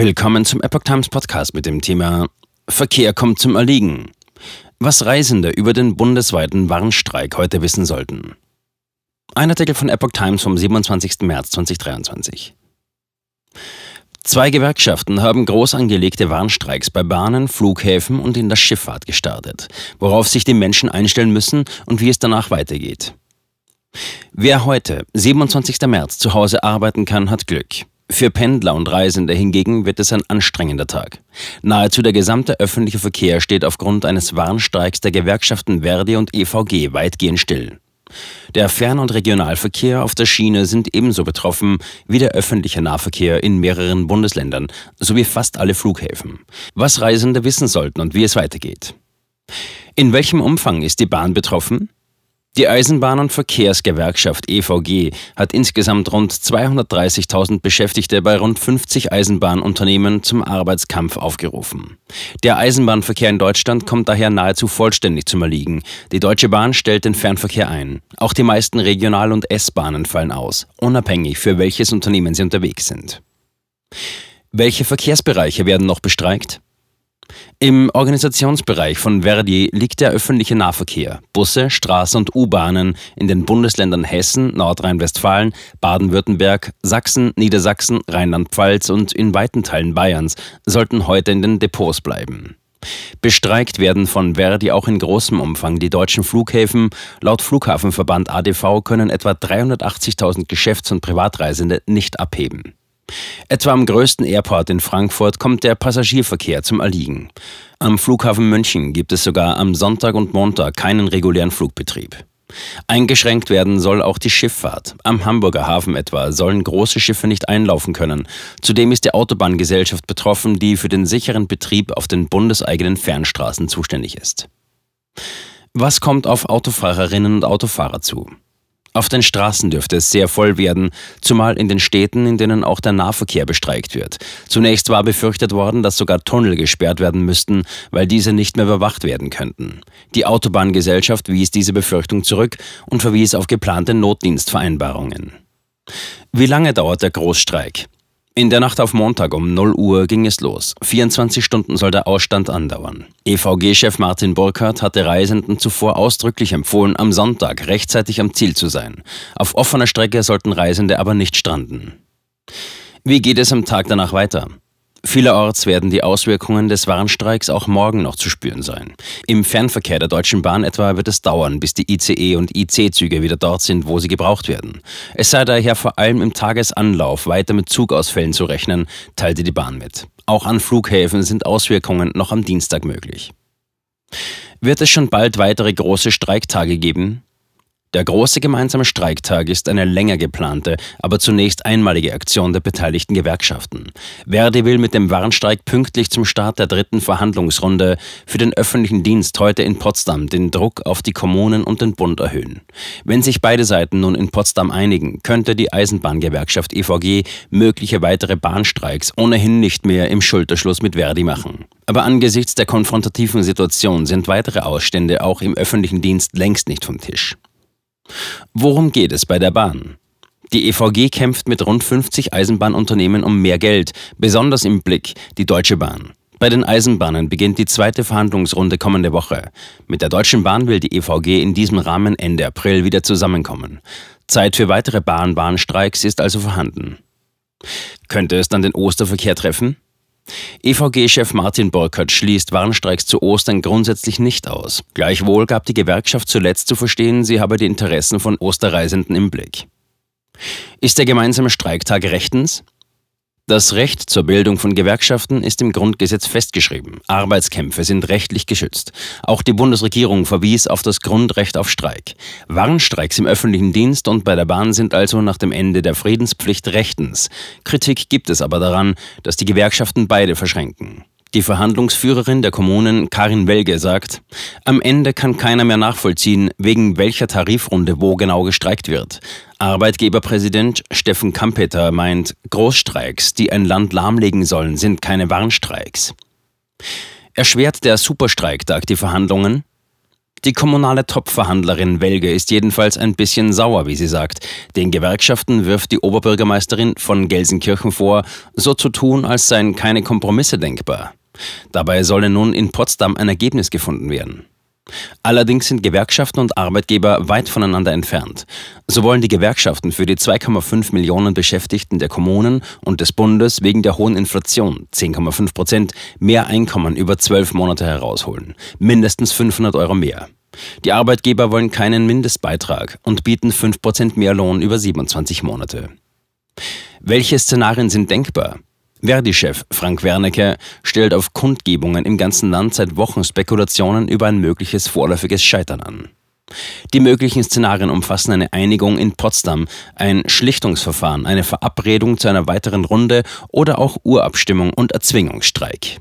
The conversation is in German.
Willkommen zum Epoch Times Podcast mit dem Thema Verkehr kommt zum Erliegen. Was Reisende über den bundesweiten Warnstreik heute wissen sollten. Ein Artikel von Epoch Times vom 27. März 2023. Zwei Gewerkschaften haben groß angelegte Warnstreiks bei Bahnen, Flughäfen und in der Schifffahrt gestartet, worauf sich die Menschen einstellen müssen und wie es danach weitergeht. Wer heute, 27. März, zu Hause arbeiten kann, hat Glück. Für Pendler und Reisende hingegen wird es ein anstrengender Tag. Nahezu der gesamte öffentliche Verkehr steht aufgrund eines Warnstreiks der Gewerkschaften Verdi und EVG weitgehend still. Der Fern- und Regionalverkehr auf der Schiene sind ebenso betroffen wie der öffentliche Nahverkehr in mehreren Bundesländern sowie fast alle Flughäfen. Was Reisende wissen sollten und wie es weitergeht. In welchem Umfang ist die Bahn betroffen? Die Eisenbahn- und Verkehrsgewerkschaft EVG hat insgesamt rund 230.000 Beschäftigte bei rund 50 Eisenbahnunternehmen zum Arbeitskampf aufgerufen. Der Eisenbahnverkehr in Deutschland kommt daher nahezu vollständig zum Erliegen. Die Deutsche Bahn stellt den Fernverkehr ein. Auch die meisten Regional- und S-Bahnen fallen aus, unabhängig für welches Unternehmen sie unterwegs sind. Welche Verkehrsbereiche werden noch bestreikt? Im Organisationsbereich von Verdi liegt der öffentliche Nahverkehr, Busse, Straßen und U-Bahnen in den Bundesländern Hessen, Nordrhein-Westfalen, Baden-Württemberg, Sachsen, Niedersachsen, Rheinland-Pfalz und in weiten Teilen Bayerns sollten heute in den Depots bleiben. Bestreikt werden von Verdi auch in großem Umfang die deutschen Flughäfen. Laut Flughafenverband ADV können etwa 380.000 Geschäfts- und Privatreisende nicht abheben. Etwa am größten Airport in Frankfurt kommt der Passagierverkehr zum Erliegen. Am Flughafen München gibt es sogar am Sonntag und Montag keinen regulären Flugbetrieb. Eingeschränkt werden soll auch die Schifffahrt. Am Hamburger Hafen etwa sollen große Schiffe nicht einlaufen können. Zudem ist die Autobahngesellschaft betroffen, die für den sicheren Betrieb auf den bundeseigenen Fernstraßen zuständig ist. Was kommt auf Autofahrerinnen und Autofahrer zu? Auf den Straßen dürfte es sehr voll werden, zumal in den Städten, in denen auch der Nahverkehr bestreikt wird. Zunächst war befürchtet worden, dass sogar Tunnel gesperrt werden müssten, weil diese nicht mehr überwacht werden könnten. Die Autobahngesellschaft wies diese Befürchtung zurück und verwies auf geplante Notdienstvereinbarungen. Wie lange dauert der Großstreik? In der Nacht auf Montag um 0 Uhr ging es los. 24 Stunden soll der Ausstand andauern. EVG-Chef Martin Burkhardt hatte Reisenden zuvor ausdrücklich empfohlen, am Sonntag rechtzeitig am Ziel zu sein. Auf offener Strecke sollten Reisende aber nicht stranden. Wie geht es am Tag danach weiter? Vielerorts werden die Auswirkungen des Warnstreiks auch morgen noch zu spüren sein. Im Fernverkehr der Deutschen Bahn etwa wird es dauern, bis die ICE und IC-Züge wieder dort sind, wo sie gebraucht werden. Es sei daher vor allem im Tagesanlauf weiter mit Zugausfällen zu rechnen, teilte die Bahn mit. Auch an Flughäfen sind Auswirkungen noch am Dienstag möglich. Wird es schon bald weitere große Streiktage geben? Der große gemeinsame Streiktag ist eine länger geplante, aber zunächst einmalige Aktion der beteiligten Gewerkschaften. Verdi will mit dem Warnstreik pünktlich zum Start der dritten Verhandlungsrunde für den öffentlichen Dienst heute in Potsdam den Druck auf die Kommunen und den Bund erhöhen. Wenn sich beide Seiten nun in Potsdam einigen, könnte die Eisenbahngewerkschaft EVG mögliche weitere Bahnstreiks ohnehin nicht mehr im Schulterschluss mit Verdi machen. Aber angesichts der konfrontativen Situation sind weitere Ausstände auch im öffentlichen Dienst längst nicht vom Tisch. Worum geht es bei der Bahn? Die EVG kämpft mit rund 50 Eisenbahnunternehmen um mehr Geld, besonders im Blick die Deutsche Bahn. Bei den Eisenbahnen beginnt die zweite Verhandlungsrunde kommende Woche. Mit der Deutschen Bahn will die EVG in diesem Rahmen Ende April wieder zusammenkommen. Zeit für weitere Bahnbahnstreiks ist also vorhanden. Könnte es dann den Osterverkehr treffen? EVG-Chef Martin Burkhardt schließt Warnstreiks zu Ostern grundsätzlich nicht aus. Gleichwohl gab die Gewerkschaft zuletzt zu verstehen, sie habe die Interessen von Osterreisenden im Blick. Ist der gemeinsame Streiktag rechtens? Das Recht zur Bildung von Gewerkschaften ist im Grundgesetz festgeschrieben. Arbeitskämpfe sind rechtlich geschützt. Auch die Bundesregierung verwies auf das Grundrecht auf Streik. Warnstreiks im öffentlichen Dienst und bei der Bahn sind also nach dem Ende der Friedenspflicht rechtens. Kritik gibt es aber daran, dass die Gewerkschaften beide verschränken. Die Verhandlungsführerin der Kommunen Karin Welge sagt, am Ende kann keiner mehr nachvollziehen, wegen welcher Tarifrunde wo genau gestreikt wird. Arbeitgeberpräsident Steffen Kampeter meint, Großstreiks, die ein Land lahmlegen sollen, sind keine Warnstreiks. Erschwert der Superstreiktag die Verhandlungen? Die kommunale Topverhandlerin Welge ist jedenfalls ein bisschen sauer, wie sie sagt. Den Gewerkschaften wirft die Oberbürgermeisterin von Gelsenkirchen vor, so zu tun, als seien keine Kompromisse denkbar. Dabei solle nun in Potsdam ein Ergebnis gefunden werden. Allerdings sind Gewerkschaften und Arbeitgeber weit voneinander entfernt. So wollen die Gewerkschaften für die 2,5 Millionen Beschäftigten der Kommunen und des Bundes wegen der hohen Inflation 10,5 Prozent mehr Einkommen über zwölf Monate herausholen, mindestens 500 Euro mehr. Die Arbeitgeber wollen keinen Mindestbeitrag und bieten 5 Prozent mehr Lohn über 27 Monate. Welche Szenarien sind denkbar? Verdi-Chef Frank Wernicke stellt auf Kundgebungen im ganzen Land seit Wochen Spekulationen über ein mögliches vorläufiges Scheitern an. Die möglichen Szenarien umfassen eine Einigung in Potsdam, ein Schlichtungsverfahren, eine Verabredung zu einer weiteren Runde oder auch Urabstimmung und Erzwingungsstreik.